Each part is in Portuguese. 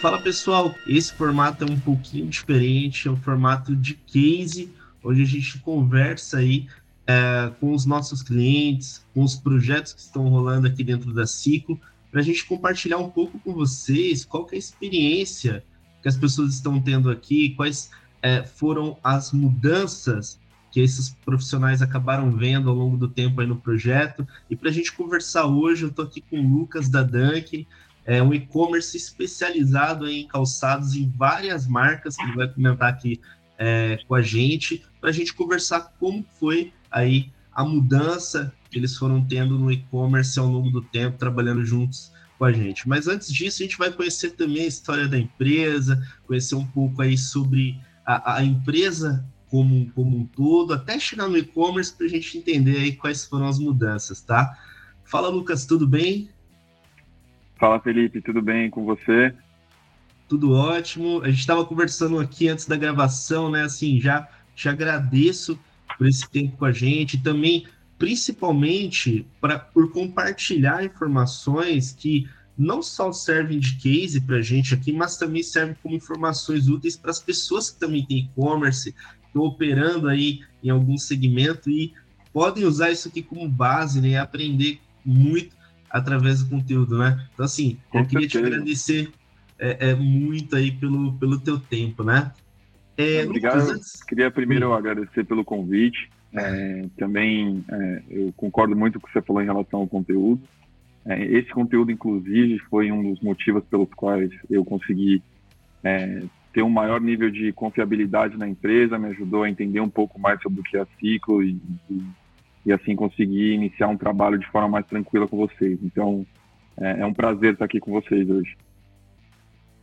Fala pessoal, esse formato é um pouquinho diferente, é um formato de case, onde a gente conversa aí é, com os nossos clientes, com os projetos que estão rolando aqui dentro da Ciclo, para a gente compartilhar um pouco com vocês qual é a experiência que as pessoas estão tendo aqui, quais é, foram as mudanças que esses profissionais acabaram vendo ao longo do tempo aí no projeto. E para a gente conversar hoje, eu estou aqui com o Lucas da Dunk, é um e-commerce especializado em calçados em várias marcas, que ele vai comentar aqui é, com a gente, para a gente conversar como foi aí a mudança que eles foram tendo no e-commerce ao longo do tempo, trabalhando juntos com a gente. Mas antes disso, a gente vai conhecer também a história da empresa, conhecer um pouco aí sobre a, a empresa como, como um todo, até chegar no e-commerce para a gente entender aí quais foram as mudanças, tá? Fala, Lucas, tudo bem? Fala, Felipe, tudo bem com você? Tudo ótimo. A gente estava conversando aqui antes da gravação, né? Assim, já te agradeço por esse tempo com a gente, também, principalmente, pra, por compartilhar informações que não só servem de case para a gente aqui, mas também servem como informações úteis para as pessoas que também têm e-commerce, estão operando aí em algum segmento e podem usar isso aqui como base, né? Aprender muito através do conteúdo, né? Então, assim, Com eu queria certeza. te agradecer é, é, muito aí pelo, pelo teu tempo, né? É, Obrigado. Lucas. Queria primeiro Sim. agradecer pelo convite. É, também é, eu concordo muito com o que você falou em relação ao conteúdo. É, esse conteúdo, inclusive, foi um dos motivos pelos quais eu consegui ter um maior nível de confiabilidade na empresa, me ajudou a entender um pouco mais sobre o que é ciclo e, e e assim conseguir iniciar um trabalho de forma mais tranquila com vocês. Então, é, é um prazer estar aqui com vocês hoje.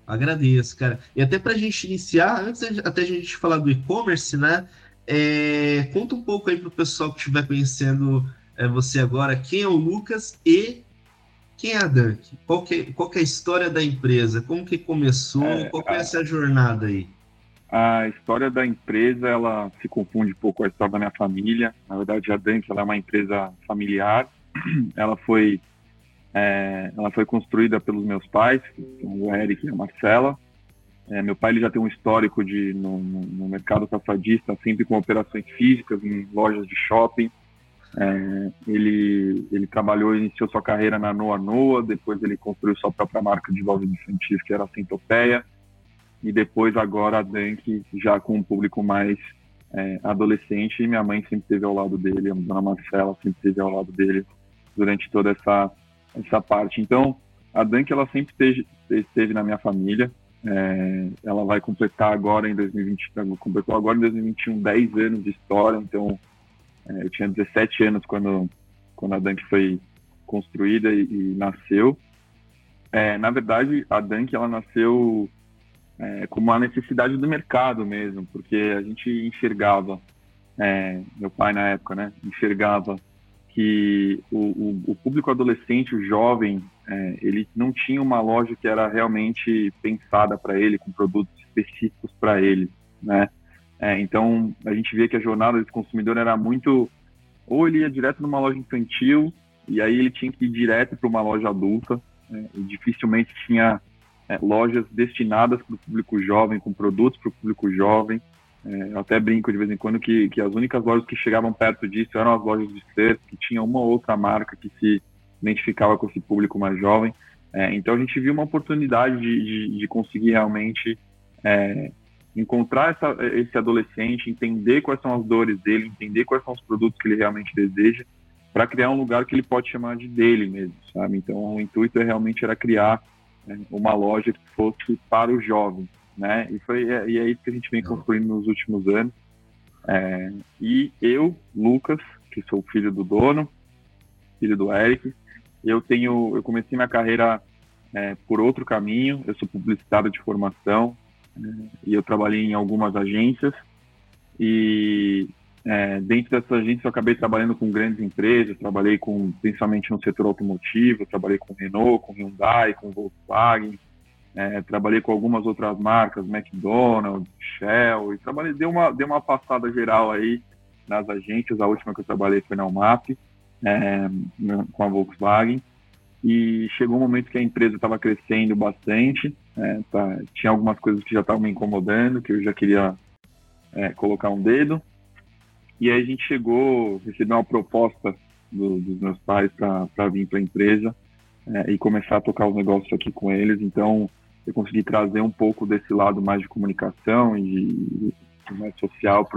Agradeço, cara. E até para a gente iniciar, antes até a gente falar do e-commerce, né? É, conta um pouco aí para o pessoal que estiver conhecendo é, você agora, quem é o Lucas e quem é a Dunk? Qual que, é, qual que é a história da empresa? Como que começou? É, qual que é essa jornada aí? A história da empresa, ela se confunde um pouco com a história da minha família. Na verdade, a Dunk, ela é uma empresa familiar. Ela foi, é, ela foi construída pelos meus pais, o Eric e a Marcela. É, meu pai ele já tem um histórico de no, no, mercado calçadista, sempre com operações físicas em lojas de shopping. É, ele, ele trabalhou, iniciou sua carreira na Noa Noa, depois ele construiu sua própria marca de lojas infantis, que era a Centopeia e depois agora a Dunk já com um público mais é, adolescente e minha mãe sempre esteve ao lado dele, a dona Marcela sempre esteve ao lado dele durante toda essa essa parte. Então a Dunk ela sempre esteve, esteve na minha família. É, ela vai completar agora em 2020, completou agora em 2021 10 anos de história. Então eu tinha 17 anos quando quando a Dunk foi construída e, e nasceu. É, na verdade, a Dunk ela nasceu é, como a necessidade do mercado mesmo, porque a gente enxergava, é, meu pai na época, né, enxergava que o, o, o público adolescente, o jovem, é, ele não tinha uma loja que era realmente pensada para ele, com produtos específicos para ele, né? É, então a gente via que a jornada desse consumidor era muito, ou ele ia direto numa loja infantil e aí ele tinha que ir direto para uma loja adulta, né, e dificilmente tinha é, lojas destinadas para o público jovem, com produtos para o público jovem. É, eu até brinco de vez em quando que, que as únicas lojas que chegavam perto disso eram as lojas de ser, que tinha uma ou outra marca que se identificava com esse público mais jovem. É, então a gente viu uma oportunidade de, de, de conseguir realmente é, encontrar essa, esse adolescente, entender quais são as dores dele, entender quais são os produtos que ele realmente deseja, para criar um lugar que ele pode chamar de dele mesmo, sabe? Então o intuito é realmente era criar né, uma loja que fosse para o jovem, né? E foi e é isso que a gente vem construindo nos últimos anos. É, e eu, Lucas, que sou filho do dono, filho do Eric, eu tenho, eu comecei minha carreira é, por outro caminho. Eu sou publicitário de formação é, e eu trabalhei em algumas agências. E é, dentro dessas agências eu acabei trabalhando com grandes empresas, trabalhei com principalmente no setor automotivo, trabalhei com Renault, com Hyundai, com Volkswagen, é, trabalhei com algumas outras marcas, McDonald's, Shell, e trabalhei, dei uma, dei uma passada geral aí nas agências, a última que eu trabalhei foi na UMAP, é, com a Volkswagen, e chegou um momento que a empresa estava crescendo bastante, é, tá, tinha algumas coisas que já estavam me incomodando, que eu já queria é, colocar um dedo. E aí a gente chegou, recebeu uma proposta do, dos meus pais para vir para a empresa é, e começar a tocar os negócios aqui com eles. Então, eu consegui trazer um pouco desse lado mais de comunicação e de, mais social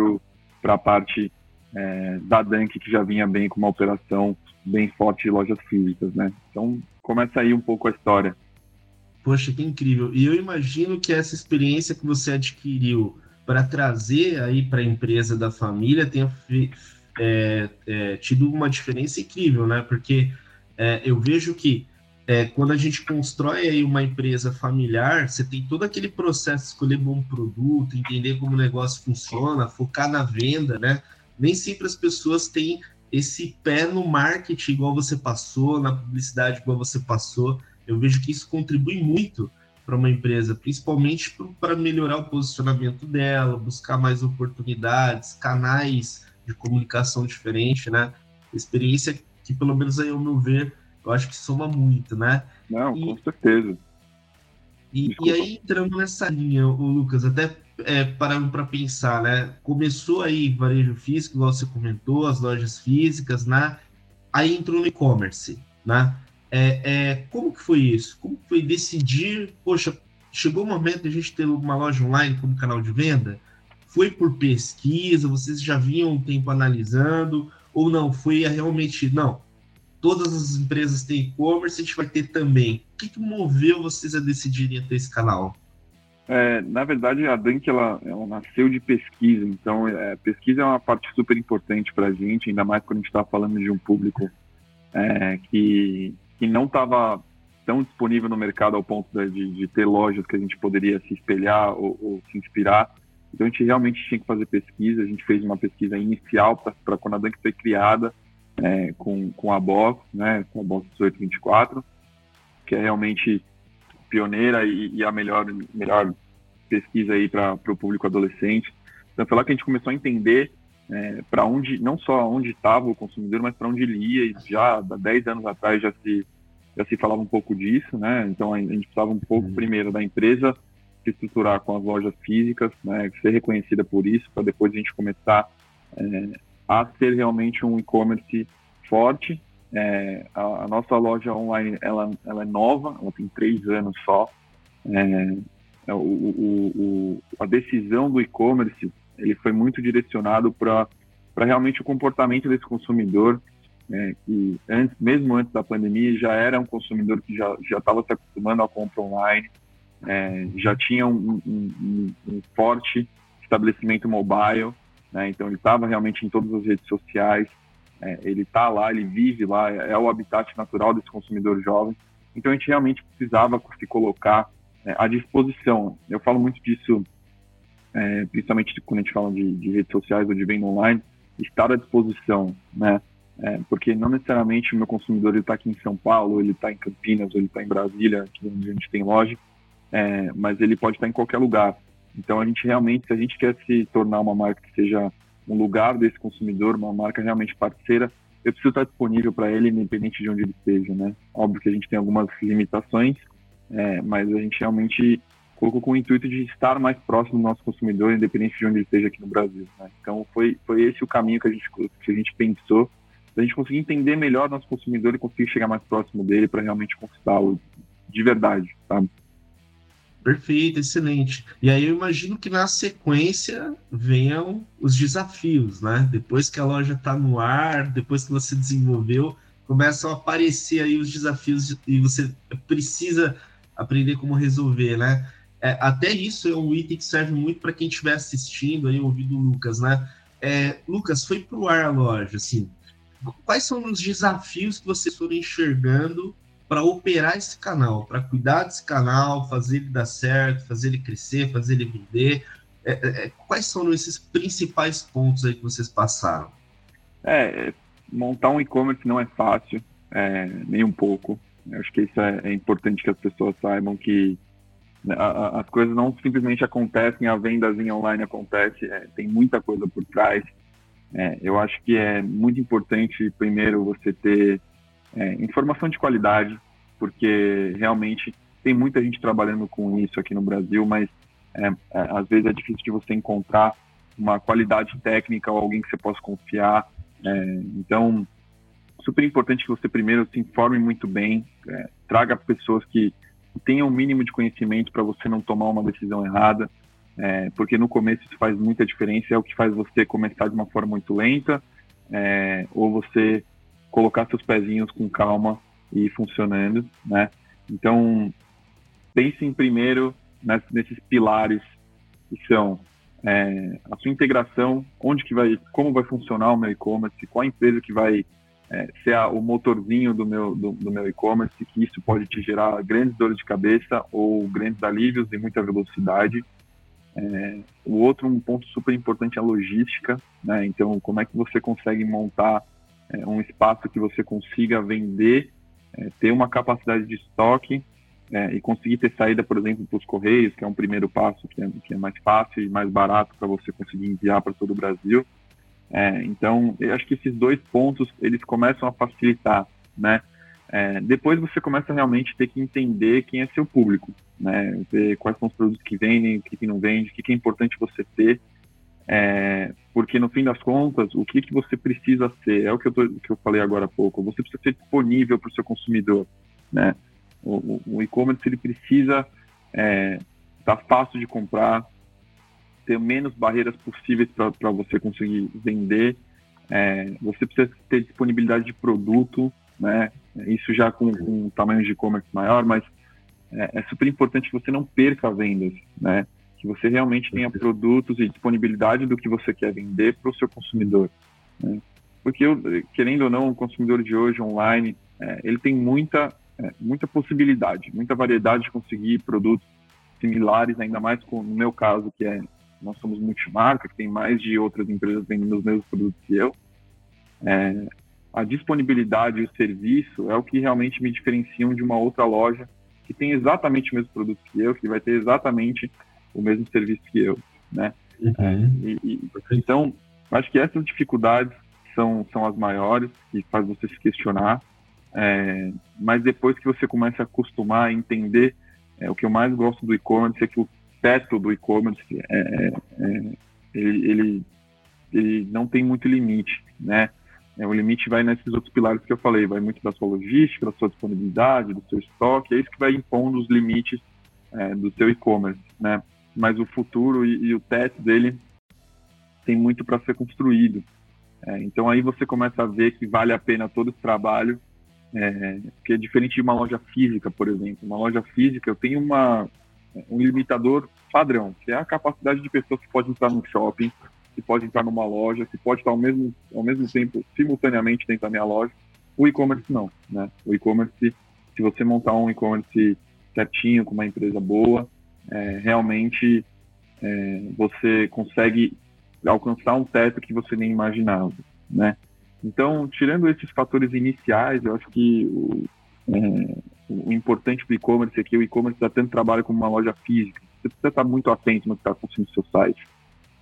para a parte é, da Dunk, que já vinha bem com uma operação bem forte de lojas físicas, né? Então, começa aí um pouco a história. Poxa, que incrível. E eu imagino que essa experiência que você adquiriu para trazer aí para a empresa da família tenha é, é, tido uma diferença incrível, né? Porque é, eu vejo que é, quando a gente constrói aí uma empresa familiar, você tem todo aquele processo de escolher bom produto, entender como o negócio funciona, focar na venda, né? Nem sempre as pessoas têm esse pé no marketing igual você passou, na publicidade igual você passou. Eu vejo que isso contribui muito para uma empresa, principalmente para melhorar o posicionamento dela, buscar mais oportunidades, canais de comunicação diferente, né? Experiência que, pelo menos aí, ao meu ver, eu acho que soma muito, né? Não, e, com certeza. E, e, aí, entrando nessa linha, o Lucas, até é, parando para pensar, né? Começou aí varejo físico, igual você comentou, as lojas físicas, né? Aí entrou no e-commerce, né? É, é, como que foi isso? Como foi decidir, poxa, chegou o momento de a gente ter uma loja online como canal de venda? Foi por pesquisa, vocês já vinham um tempo analisando, ou não? Foi realmente, não, todas as empresas têm e-commerce, a gente vai ter também. O que, que moveu vocês a decidirem ter esse canal? É, na verdade, a Dunk ela, ela nasceu de pesquisa, então é, pesquisa é uma parte super importante para a gente, ainda mais quando a gente está falando de um público é, que, que não estava tão disponível no mercado ao ponto de, de, ter lojas que a gente poderia se espelhar ou, ou, se inspirar. Então a gente realmente tinha que fazer pesquisa, a gente fez uma pesquisa inicial para quando a Dunk foi criada, é, com, com a Box, né, com a Box 1824, que é realmente pioneira e, e a melhor, melhor pesquisa aí para o público adolescente. Então foi lá que a gente começou a entender é, para onde, não só onde estava o consumidor, mas para onde ele ia. E já há 10 anos atrás já se, já se falava um pouco disso, né? Então a gente precisava um pouco uhum. primeiro da empresa se estruturar com as lojas físicas, né, ser reconhecida por isso, para depois a gente começar é, a ser realmente um e-commerce forte. É, a, a, nossa loja online ela, ela é nova, ela tem três anos só. É, é o, o, o, a decisão do e-commerce ele foi muito direcionado para realmente o comportamento desse consumidor é, que antes, mesmo antes da pandemia já era um consumidor que já estava se acostumando à compra online, é, já tinha um, um, um, um forte estabelecimento mobile né? Então ele estava realmente em todas as redes sociais, é, ele está lá, ele vive lá, é, o habitat natural desse consumidor jovem. Então a gente realmente precisava se colocar é, à disposição. Eu falo muito disso, é, principalmente quando a gente fala de, de, redes sociais ou de venda online, estar à disposição, né? É, porque não necessariamente o meu consumidor está aqui em São Paulo, ele está em Campinas, ou ele está em Brasília, que onde a gente tem loja, é, mas ele pode estar em qualquer lugar. Então a gente realmente, se a gente quer se tornar uma marca que seja um lugar desse consumidor, uma marca realmente parceira, eu preciso estar disponível para ele, independente de onde ele esteja, né? Óbvio que a gente tem algumas limitações, é, mas a gente realmente colocou com o intuito de estar mais próximo do nosso consumidor, independente de onde ele esteja aqui no Brasil. Né? Então foi, foi esse o caminho que a gente, que a gente pensou, a gente conseguir entender melhor nosso consumidor e conseguir chegar mais próximo dele para realmente conquistá-lo de verdade, sabe? Perfeito, excelente. E aí eu imagino que na sequência venham os desafios, né? Depois que a loja está no ar, depois que você desenvolveu, começam a aparecer aí os desafios e você precisa aprender como resolver, né? É, até isso é um item que serve muito para quem estiver assistindo aí, ouvindo o Lucas, né? É, Lucas, foi para o ar a loja, assim. Quais são os desafios que vocês foram enxergando para operar esse canal, para cuidar desse canal, fazer ele dar certo, fazer ele crescer, fazer ele vender? É, é, é, quais são esses principais pontos aí que vocês passaram? É, montar um e-commerce não é fácil, é, nem um pouco. Eu acho que isso é, importante que as pessoas saibam que as coisas não simplesmente acontecem, a vendazinha online acontece, é, tem muita coisa por trás. eu acho que é muito importante, primeiro, você ter é, informação de qualidade, porque realmente tem muita gente trabalhando com isso aqui no Brasil, mas é, é, às vezes é difícil de você encontrar uma qualidade técnica ou alguém que você possa confiar. É, então, super importante que você primeiro se informe muito bem, é, traga pessoas que tenham o um mínimo de conhecimento para você não tomar uma decisão errada, é, porque no começo isso faz muita diferença, é o que faz você começar de uma forma muito lenta, é, ou você colocar seus pezinhos com calma e funcionando, né? Então, pensem primeiro nesses pilares que são é, a sua integração, onde que vai, como vai funcionar o meu e-commerce, qual empresa que vai é, ser a, o motorzinho do meu do, do meu e-commerce, que isso pode te gerar grandes dores de cabeça ou grandes alívios e muita velocidade. É, o outro um ponto super importante é a logística, né? Então, como é que você consegue montar é, um espaço que você consiga vender, é, ter uma capacidade de estoque é, e conseguir ter saída, por exemplo, para os correios, que é um primeiro passo que é, que é mais fácil e mais barato para você conseguir enviar para todo o Brasil. É, então, eu acho que esses dois pontos eles começam a facilitar, né? É, depois você começa realmente a ter que entender quem é seu público, né? Ver quais são os produtos que vendem, o que, que não vende, o que, que é importante você ter, é, porque no fim das contas, o que, que você precisa ser, é o que eu, tô, que eu falei agora há pouco, você precisa ser disponível para o seu consumidor, né? O, o e-commerce ele precisa estar é, tá fácil de comprar, ter menos barreiras possíveis para você conseguir vender. É, você precisa ter disponibilidade de produto, né? Isso já com, com tamanhos de e-commerce maior, mas é, é, super importante que você não perca vendas, né? Que você realmente tenha produtos e disponibilidade do que você quer vender para o seu consumidor. Né? Porque, eu, querendo ou não, o consumidor de hoje online, é, ele tem muita é, muita possibilidade, muita variedade de conseguir produtos similares, ainda mais com, no meu caso, que é nós somos multimarca, que tem mais de outras empresas vendendo os mesmos produtos que eu. É, a disponibilidade e o serviço é o que realmente me diferenciam de uma outra loja que tem exatamente o mesmo produto que eu, que vai ter exatamente o mesmo serviço que eu, né? Uhum. É, e, e, então, acho que essas dificuldades são, são as maiores que faz você se questionar é, mas depois que você começa a acostumar a entender, é, o que eu mais gosto do e-commerce é que o teto do e-commerce é, é, é ele, ele, ele, não tem muito limite, né? É, o limite vai nesses outros pilares que eu falei, vai muito da sua logística, da sua disponibilidade, do seu estoque, é isso que vai impondo os limites do seu e-commerce, né? Mas o futuro e, e o teto dele tem muito para ser construído. então aí você começa a ver que vale a pena todo esse trabalho é, porque é diferente de uma loja física, por exemplo. Uma loja física, eu tenho uma, um limitador padrão, que é a capacidade de pessoas que podem entrar no shopping, que pode entrar numa loja, que pode estar ao mesmo, ao mesmo tempo, simultaneamente dentro da minha loja. O e-commerce não, né? O e-commerce, se você montar um e-commerce certinho, com uma empresa boa, é, realmente é, você consegue alcançar um teto que você nem imaginava, né? Então, tirando esses fatores iniciais, eu acho que o, é, o importante do e-commerce é que o e-commerce dá tanto trabalho como uma loja física. Você precisa estar muito atento no que está acontecendo no seu site.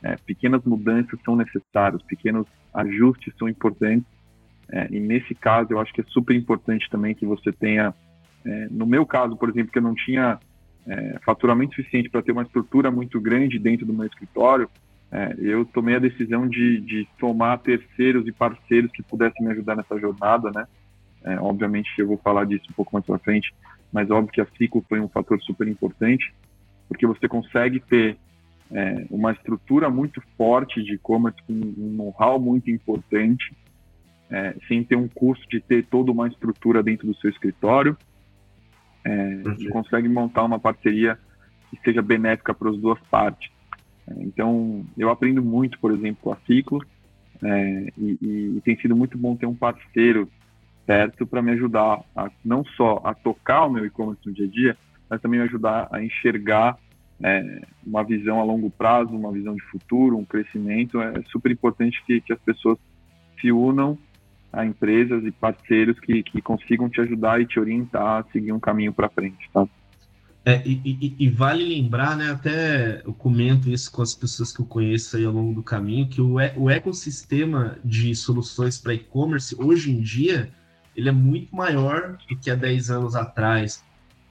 É, pequenas mudanças são necessárias, pequenos ajustes são importantes. É, e nesse caso, eu acho que é super importante também que você tenha, é, no meu caso, por exemplo, que eu não tinha é, faturamento suficiente para ter uma estrutura muito grande dentro do meu escritório, é, eu tomei a decisão de, de tomar terceiros e parceiros que pudessem me ajudar nessa jornada, né? É, obviamente eu vou falar disso um pouco mais para frente, mas óbvio que a Ciclo foi um fator super importante, porque você consegue ter é, uma estrutura muito forte de e-commerce, com um know-how muito importante, é, sem ter um custo de ter toda uma estrutura dentro do seu escritório, é, e consegue montar uma parceria que seja benéfica para as duas partes. Então, eu aprendo muito, por exemplo, com a Ciclo, é, e, e, tem sido muito bom ter um parceiro perto para me ajudar a, não só a tocar o meu e-commerce no dia a dia, mas também ajudar a enxergar é, uma visão a longo prazo, uma visão de futuro, um crescimento. É super importante que, que as pessoas se unam a empresas e parceiros que, que consigam te ajudar e te orientar a seguir um caminho para frente, tá? É, e, e, e, vale lembrar, né, até eu comento isso com as pessoas que eu conheço aí ao longo do caminho, que o, o ecossistema de soluções para e-commerce, hoje em dia, ele é muito maior do que há 10 anos atrás,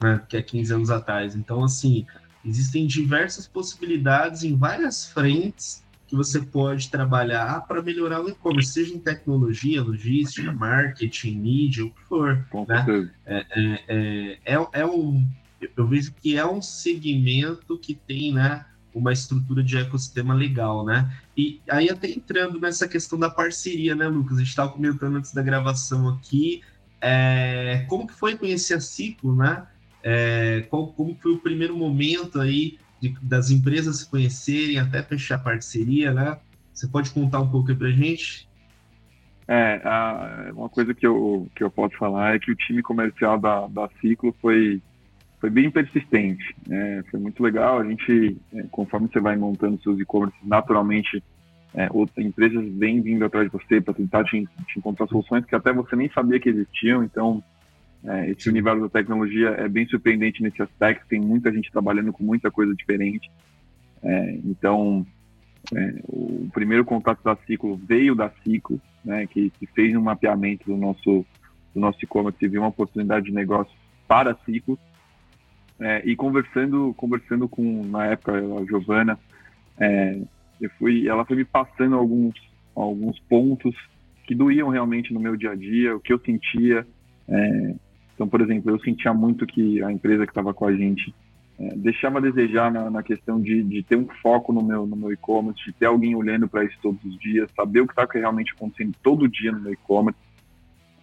né, que há 15 anos atrás. Então, assim, existem diversas possibilidades em várias frentes que você pode trabalhar para melhorar o e-commerce, seja em tecnologia, logística, marketing, mídia, o que for. né? É, é, é, é, é um, eu vejo que é um segmento que tem né, uma estrutura de ecossistema legal, né? E aí até entrando nessa questão da parceria, né, Lucas? A gente estava comentando antes da gravação aqui, é, como que foi conhecer a Ciclo, né? É, qual, como foi o primeiro momento aí de, das empresas se conhecerem até fechar parceria, né? Você pode contar um pouco aí pra gente? É, a, uma coisa que eu, que eu posso falar é que o time comercial da, da Ciclo foi, foi bem persistente. É, foi muito legal. A gente, é, conforme você vai montando seus e-commerce, naturalmente é, outras empresas vêm vindo atrás de você para tentar te, te, encontrar soluções que até você nem sabia que existiam. Então, é, esse universo da tecnologia é bem surpreendente nesse aspecto, tem muita gente trabalhando com muita coisa diferente. É, então, é, o primeiro contato da Ciclo veio da Ciclo, né, que, que, fez um mapeamento do nosso, do nosso e-commerce e viu uma oportunidade de negócio para a Ciclo. É, e conversando, conversando com, na época, a Giovana, é, eu fui, ela foi me passando alguns, alguns pontos que doíam realmente no meu dia a dia, o que eu sentia, é, então, por exemplo, eu sentia muito que a empresa que estava com a gente é, deixava a desejar na, na questão de, de, ter um foco no meu, no meu e-commerce, de ter alguém olhando para isso todos os dias, saber o que está realmente acontecendo todo dia no meu e-commerce.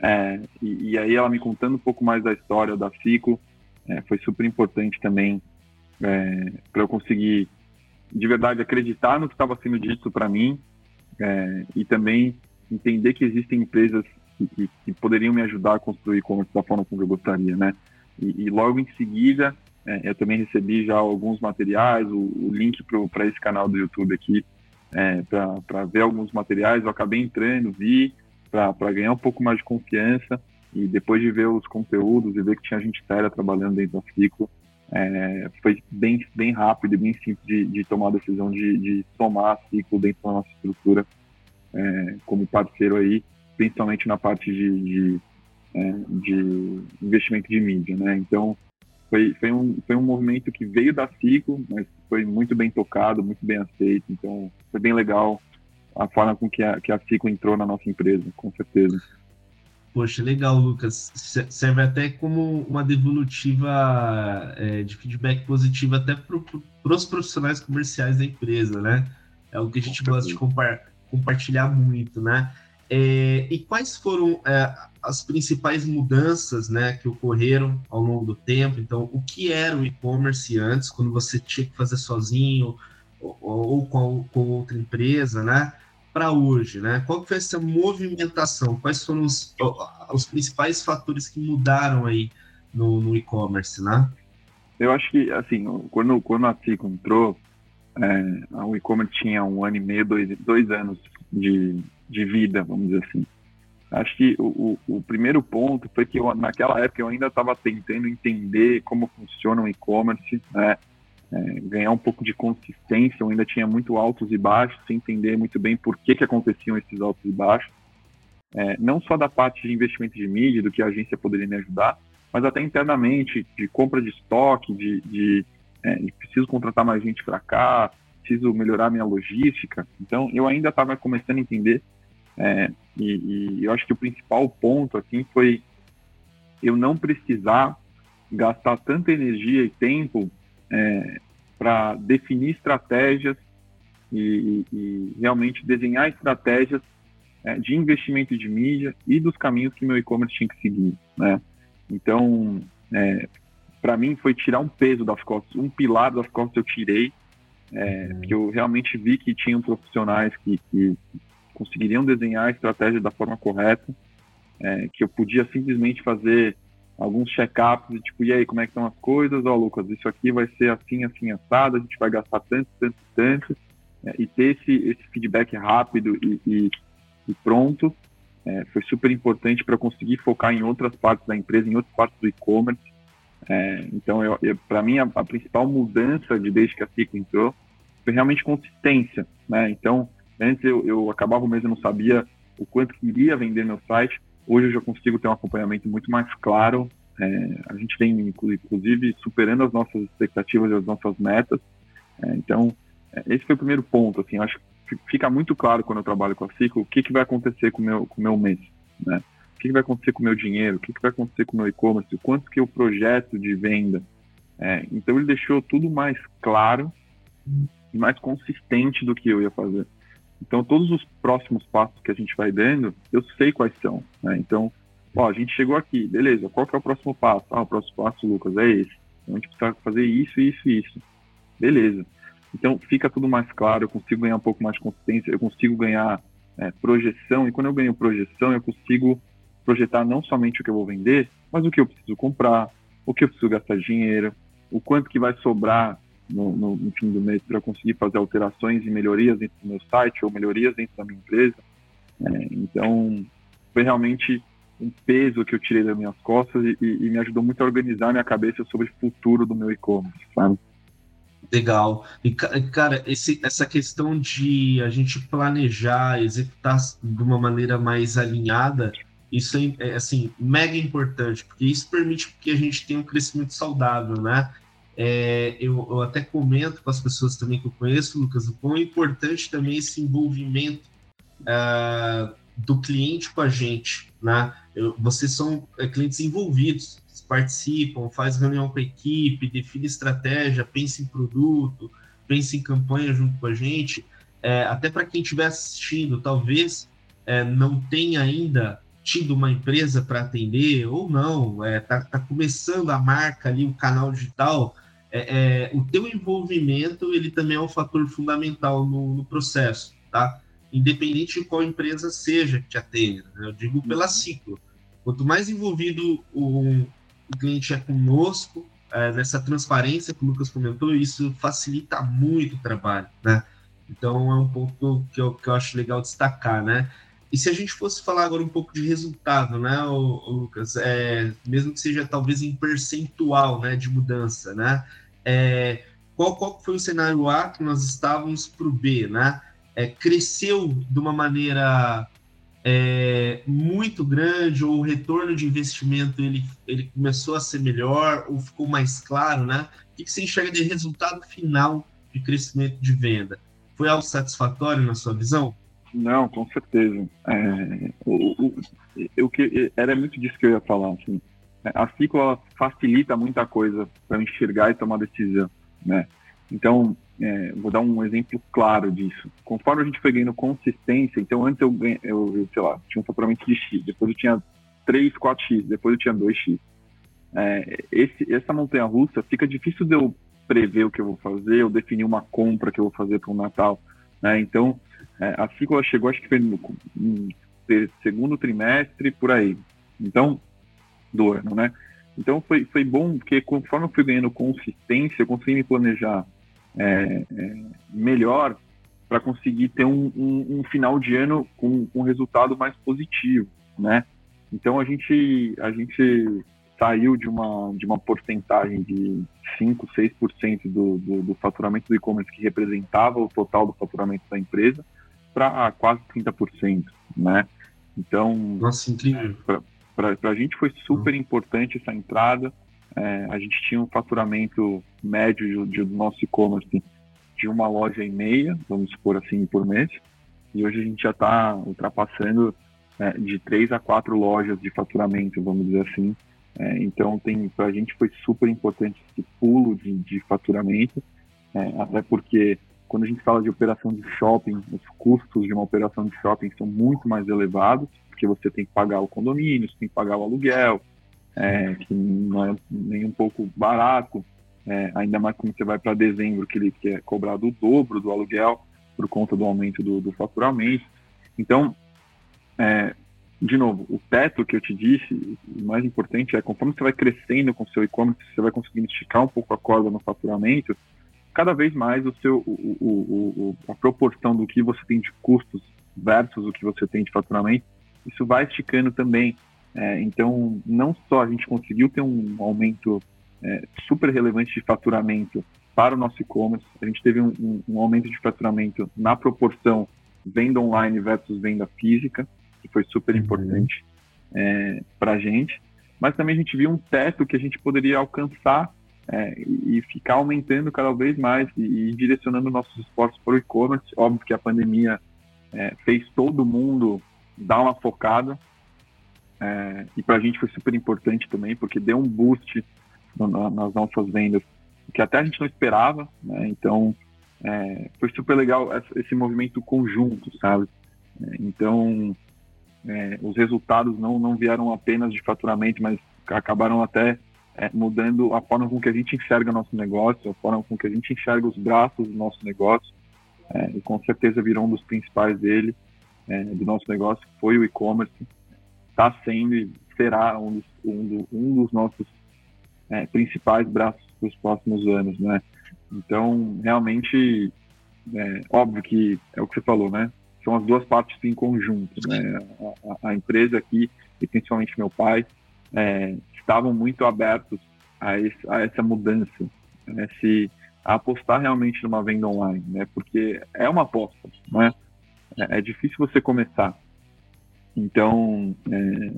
É, e, e, aí ela me contando um pouco mais da história da Ciclo, é, foi super importante também é, para eu conseguir de verdade acreditar no que estava sendo dito para mim é, e também entender que existem empresas que, que, que poderiam me ajudar a construir e-commerce da forma como eu gostaria, né? E, e logo em seguida, é, eu também recebi já alguns materiais, o, o link para esse canal do YouTube aqui, é, para ver alguns materiais. Eu acabei entrando, vi, para ganhar um pouco mais de confiança. E depois de ver os conteúdos e ver que tinha gente séria trabalhando dentro do ciclo, é, foi bem, bem rápido e bem simples de, de tomar a decisão de, de somar a ciclo dentro da nossa estrutura é, como parceiro aí principalmente na parte de, de, é, de investimento de mídia, né? Então, foi, foi, um, foi um movimento que veio da Ciclo, mas foi muito bem tocado, muito bem aceito, então foi bem legal a forma com que a, que a Ciclo entrou na nossa empresa, com certeza. Poxa, legal, Lucas. Serve até como uma devolutiva é, de feedback positivo até para os profissionais comerciais da empresa, né? É o que a gente gosta de compartilhar muito, né? É, e quais foram é, as principais mudanças né, que ocorreram ao longo do tempo? Então, o que era o e-commerce antes, quando você tinha que fazer sozinho ou, ou com, com, outra empresa, né? Para hoje, né? Qual foi essa movimentação? Quais foram os, os principais fatores que mudaram aí no, no e-commerce, né? Eu acho que, assim, quando, quando a Tico entrou, é, o e-commerce tinha um ano e meio, dois, dois anos de, de vida, vamos dizer assim. Acho que o, o, o primeiro ponto foi que eu, naquela época eu ainda estava tentando entender como funciona o e-commerce, né? Ganhar um pouco de consistência, eu ainda tinha muito altos e baixos, sem entender muito bem por que, que aconteciam esses altos e baixos. É, não só da parte de investimento de mídia, do que a agência poderia me ajudar, mas até internamente, de compra de estoque, de, de, é, de preciso contratar mais gente para cá, preciso melhorar minha logística. Então, eu ainda estava começando a entender é, e, e, eu acho que o principal ponto assim foi eu não precisar gastar tanta energia e tempo é, para definir estratégias e, e, realmente desenhar estratégias é, de investimento de mídia e dos caminhos que meu e-commerce tinha que seguir, né? Então, é, para mim foi tirar um peso das costas, um pilar das costas eu tirei, é, uhum. que eu realmente vi que tinham profissionais que, que conseguiriam desenhar a estratégia da forma correta, é, que eu podia simplesmente fazer alguns check-ups, tipo, e aí, como é que estão as coisas? Ó, oh, Lucas, isso aqui vai ser assim, assim, assado, a gente vai gastar tanto, tanto, tanto, é, e ter esse, esse feedback rápido e, e, e pronto, é, foi super importante para conseguir focar em outras partes da empresa, em outras partes do e-commerce. É, então, para mim, a, a, principal mudança de desde que a Ciclo entrou foi realmente consistência, né? Então, Antes eu, eu acabava o mês não sabia o quanto que iria vender meu site. Hoje eu já consigo ter um acompanhamento muito mais claro. É, a gente vem, inclusive, superando as nossas expectativas e as nossas metas. É, então, é, esse foi o primeiro ponto. Assim, acho que fica muito claro quando eu trabalho com a Ciclo o que, que vai acontecer com meu, com o meu mês. Né? O que, que vai acontecer com o meu dinheiro, o que, que vai acontecer com o meu e-commerce, o quanto que o projeto de venda. É, então, ele deixou tudo mais claro e mais consistente do que eu ia fazer. Então, todos os próximos passos que a gente vai dando, eu sei quais são. Né? Então, ó, a gente chegou aqui, beleza, qual que é o próximo passo? Ah, o próximo passo, Lucas, é esse. Então, a gente precisa fazer isso, isso e isso. Beleza. Então, fica tudo mais claro, eu consigo ganhar um pouco mais de consistência, eu consigo ganhar é, projeção, e quando eu ganho projeção, eu consigo projetar não somente o que eu vou vender, mas o que eu preciso comprar, o que eu preciso gastar dinheiro, o quanto que vai sobrar no, no, no fim do mês para conseguir fazer alterações e melhorias dentro do meu site ou melhorias dentro da minha empresa. É, então, foi realmente um peso que eu tirei das minhas costas e, e, me ajudou muito a organizar minha cabeça sobre o futuro do meu e-commerce, sabe? Legal. E, cara, esse, essa questão de a gente planejar, executar de uma maneira mais alinhada, isso é, é, assim, mega importante, porque isso permite que a gente tenha um crescimento saudável, né? É, eu, eu, até comento com as pessoas também que eu conheço, Lucas, o quão importante também esse envolvimento uh, do cliente com a gente, né? Eu, vocês são é, clientes envolvidos, participam, faz reunião com a equipe, define estratégia, pensa em produto, pensa em campanha junto com a gente. É, até para quem estiver assistindo, talvez é, não tenha ainda tido uma empresa para atender ou não, está é, tá começando a marca ali, o canal digital, é, é, o teu envolvimento ele também é um fator fundamental no, no, processo, tá? Independente de qual empresa seja que te atenda, né? eu digo pela ciclo. Quanto mais envolvido o, o cliente é conosco, é, nessa transparência que o Lucas comentou, isso facilita muito o trabalho, né? Então é um ponto que eu, que eu acho legal destacar, né? E se a gente fosse falar agora um pouco de resultado, né, Lucas, é, mesmo que seja talvez em percentual, né, de mudança, né? É, qual, qual foi o cenário A que nós estávamos para o B, né? É, cresceu de uma maneira é, muito grande ou o retorno de investimento ele, ele começou a ser melhor ou ficou mais claro, né? O que, que você enxerga de resultado final de crescimento de venda? Foi algo satisfatório na sua visão? Não, com certeza. É, o, o, o, que, era muito disso que eu ia falar. Assim. A ciclo facilita muita coisa para enxergar e tomar decisão, né? Então, é, vou dar um exemplo claro disso. Conforme a gente foi ganhando consistência, então antes eu, eu sei lá, tinha um faturamento de X, depois eu tinha 3, 4X, depois eu tinha 2X. É, esse, essa montanha russa fica difícil de eu prever o que eu vou fazer, eu definir uma compra que eu vou fazer para o Natal. Né? Então, é, a ciclo chegou, acho que foi no, no segundo trimestre, por aí. Então, do ano, né? Então foi, foi bom porque conforme eu fui ganhando consistência, eu consegui me planejar é, é, melhor para conseguir ter um, um, um, final de ano com, com um resultado mais positivo, né? Então a gente a gente saiu de uma de uma porcentagem de 5, 6% do, do, do faturamento do e-commerce que representava o total do faturamento da empresa para quase 30%, né? Então, Nossa, incrível. Para a gente foi super importante essa entrada. É, a gente tinha um faturamento médio de, do nosso e-commerce de uma loja e meia, vamos supor assim, por mês. E hoje a gente já está ultrapassando é, de três a quatro lojas de faturamento, vamos dizer assim. É, então, para a gente foi super importante esse pulo de, de faturamento, é, até porque quando a gente fala de operação de shopping, os custos de uma operação de shopping são muito mais elevados porque você tem que pagar o condomínio, você tem que pagar o aluguel, é, que não é nem um pouco barato, é, ainda mais quando você vai para dezembro, que ele que é cobrado o dobro do aluguel por conta do aumento do, do faturamento. Então, é, de novo, o teto que eu te disse, o mais importante é conforme você vai crescendo com o seu e-commerce, você vai conseguindo esticar um pouco a corda no faturamento, cada vez mais o seu, o, o, o, a proporção do que você tem de custos versus o que você tem de faturamento isso vai esticando também. É, então, não só a gente conseguiu ter um aumento é, super relevante de faturamento para o nosso e-commerce, a gente teve um, um, aumento de faturamento na proporção venda online versus venda física, que foi super uhum. importante. é, para a gente, mas também a gente viu um teto que a gente poderia alcançar é, e ficar aumentando cada vez mais e, e direcionando nossos esforços para o e-commerce. Óbvio que a pandemia é, fez todo mundo dar uma focada é, e para a gente foi super importante também porque deu um boost no, na, nas nossas vendas que até a gente não esperava, né? então é, foi super legal esse movimento conjunto, sabe? É, então é, os resultados não, não vieram apenas de faturamento, mas acabaram até é, mudando a forma com que a gente enxerga nosso negócio, a forma com que a gente enxerga os braços do nosso negócio, é, e com certeza virou um dos principais dele, é, do nosso negócio, foi o e-commerce, está sendo e será um dos, um, do, um dos nossos é, principais braços para os próximos anos, né? Então, realmente, é, óbvio que é o que você falou, né? São as duas partes em conjunto, né? A, a empresa aqui, e principalmente meu pai, é, estavam muito abertos a, esse, a essa mudança, né? Se, a apostar realmente numa venda online, né? Porque é uma aposta, né? É, é difícil você começar. Então, é,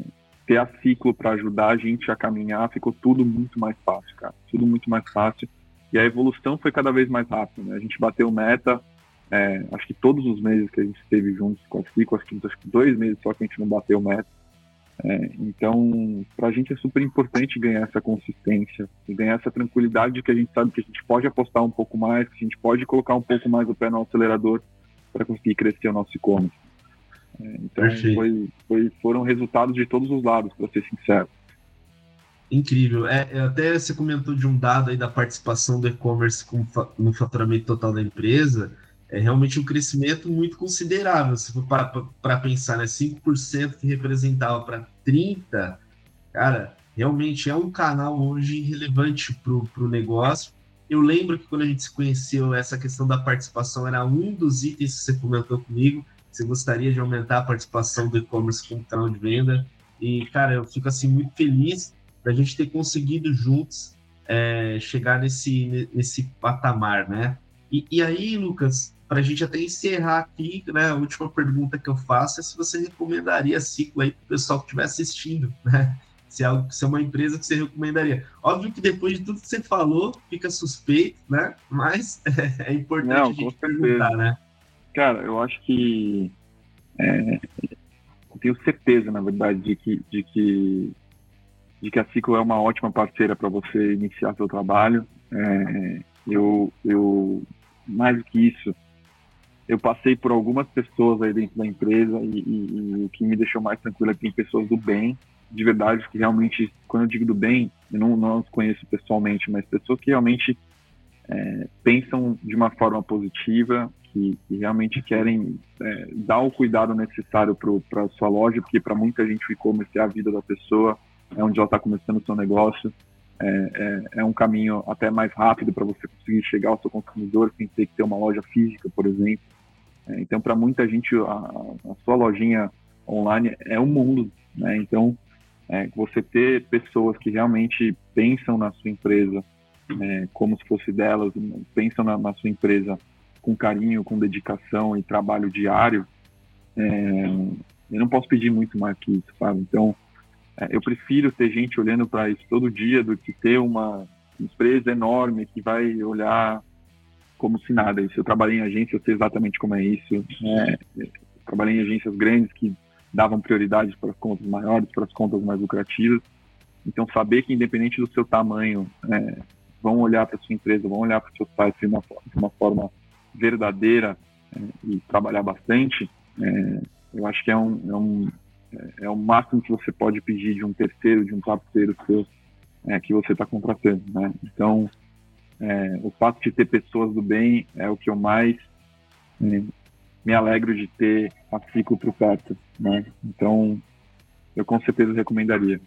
ter a ciclo para ajudar a gente a caminhar ficou tudo muito mais fácil, cara. Tudo muito mais fácil. E a evolução foi cada vez mais rápida, né? A gente bateu meta, é, acho que todos os meses que a gente esteve juntos com a ciclo, acho que, acho que dois meses só que a gente não bateu meta. É, então, para a gente é super importante ganhar essa consistência e ganhar essa tranquilidade de que a gente sabe que a gente pode apostar um pouco mais, que a gente pode colocar um pouco mais o pé no acelerador para conseguir crescer o nosso e-commerce. É, então, foi, foi, foram resultados de todos os lados, para ser sincero. Incrível. É, é, até você comentou de um dado aí da participação do e-commerce no faturamento total da empresa é realmente um crescimento muito considerável. Se for para pensar, né? 5% que representava para 30%, cara, realmente é um canal hoje relevante para o negócio. Eu lembro que quando a gente se conheceu, essa questão da participação era um dos itens que você comentou comigo. Você gostaria de aumentar a participação do e-commerce como canal de venda. E, cara, eu fico assim muito feliz da gente ter conseguido juntos é, chegar nesse, nesse patamar, né? E, e aí, Lucas, para a gente até encerrar aqui, né, a última pergunta que eu faço é se você recomendaria ciclo aí para o pessoal que estiver assistindo, né? Se é, algo, se é uma empresa que você recomendaria. Óbvio que depois de tudo que você falou, fica suspeito, né? Mas é, é importante Não, a gente perguntar, né? Cara, eu acho que é, eu tenho certeza, na verdade, de que, de que de que a Ciclo é uma ótima parceira para você iniciar seu trabalho. É, eu, eu mais do que isso, eu passei por algumas pessoas aí dentro da empresa e, e, e o que me deixou mais tranquilo é que tem pessoas do bem, de verdade, que realmente, quando eu digo do bem, eu não, não os conheço pessoalmente, mas pessoas que realmente é, pensam de uma forma positiva, que, que realmente querem é, dar o cuidado necessário para a sua loja, porque para muita gente e-commerce é a vida da pessoa, é onde ela está começando o seu negócio, é, é, é, um caminho até mais rápido para você conseguir chegar ao seu consumidor sem ter que ter uma loja física, por exemplo. É, então, para muita gente, a, a, sua lojinha online é um mundo, né? Então, é, você ter pessoas que realmente pensam na sua empresa é, como se fosse delas, pensam na, na, sua empresa com carinho, com dedicação e trabalho diário, é, eu não posso pedir muito mais que isso, sabe? Então, é, eu prefiro ter gente olhando para isso todo dia do que ter uma empresa enorme que vai olhar como se nada. Se eu trabalhei em agência, eu sei exatamente como é isso. É, trabalhei em agências grandes que davam prioridade para as contas maiores, para as contas mais lucrativas. Então, saber que independente do seu tamanho, é, vão olhar para sua empresa, vão olhar para o seu site de uma, de uma forma verdadeira é, e trabalhar bastante, é, eu acho que é um, é um é o máximo que você pode pedir de um terceiro, de um parceiro seu é, que você está contratando, né? Então, é, o fato de ter pessoas do bem é o que eu mais é, me alegro de ter a Ciclo por perto, né? Então, eu com certeza recomendaria.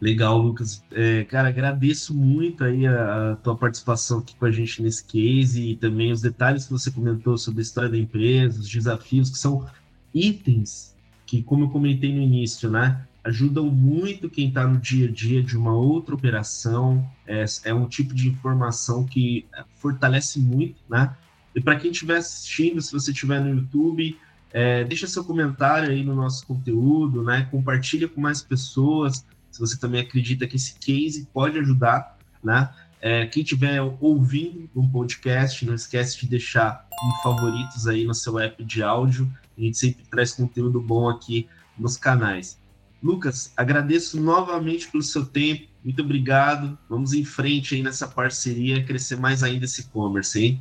Legal, Lucas. É, cara, agradeço muito aí a, a, tua participação aqui com a gente nesse case e também os detalhes que você comentou sobre a história da empresa, os desafios que são itens que, como eu comentei no início, né, ajudam muito quem está no dia a dia de uma outra operação. É, é um tipo de informação que fortalece muito, né? E para quem estiver assistindo, se você estiver no YouTube, É, deixa seu comentário aí no nosso conteúdo, né? Compartilha com mais pessoas. Se você também acredita que esse case pode ajudar, né? É, quem estiver ouvindo um podcast, não esquece de deixar um favoritos aí no seu app de áudio. A gente sempre traz conteúdo bom aqui nos canais. Lucas, agradeço novamente pelo seu tempo. Muito obrigado. Vamos em frente aí nessa parceria, crescer mais ainda esse e-commerce, hein?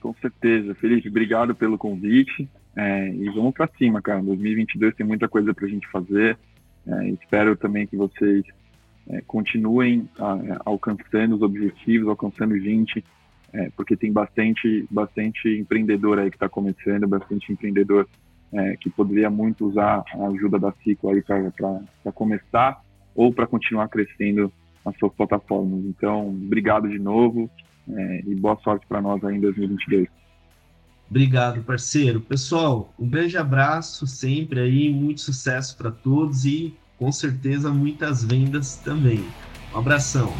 Com certeza. Felipe, obrigado pelo convite. É, e vamos para cima, cara. 2022 tem muita coisa para a gente fazer. É, espero também que vocês é, continuem a, a, alcançando os objetivos, alcançando gente, é, porque tem bastante, bastante empreendedor aí que está começando, bastante empreendedor é, que poderia muito usar a ajuda da Ciclo aí para começar ou para continuar crescendo nas suas plataformas. Então, obrigado de novo é, e boa sorte para nós aí em 2022. Obrigado, parceiro. Pessoal, um grande abraço sempre aí, muito sucesso para todos e com certeza muitas vendas também. Um abração.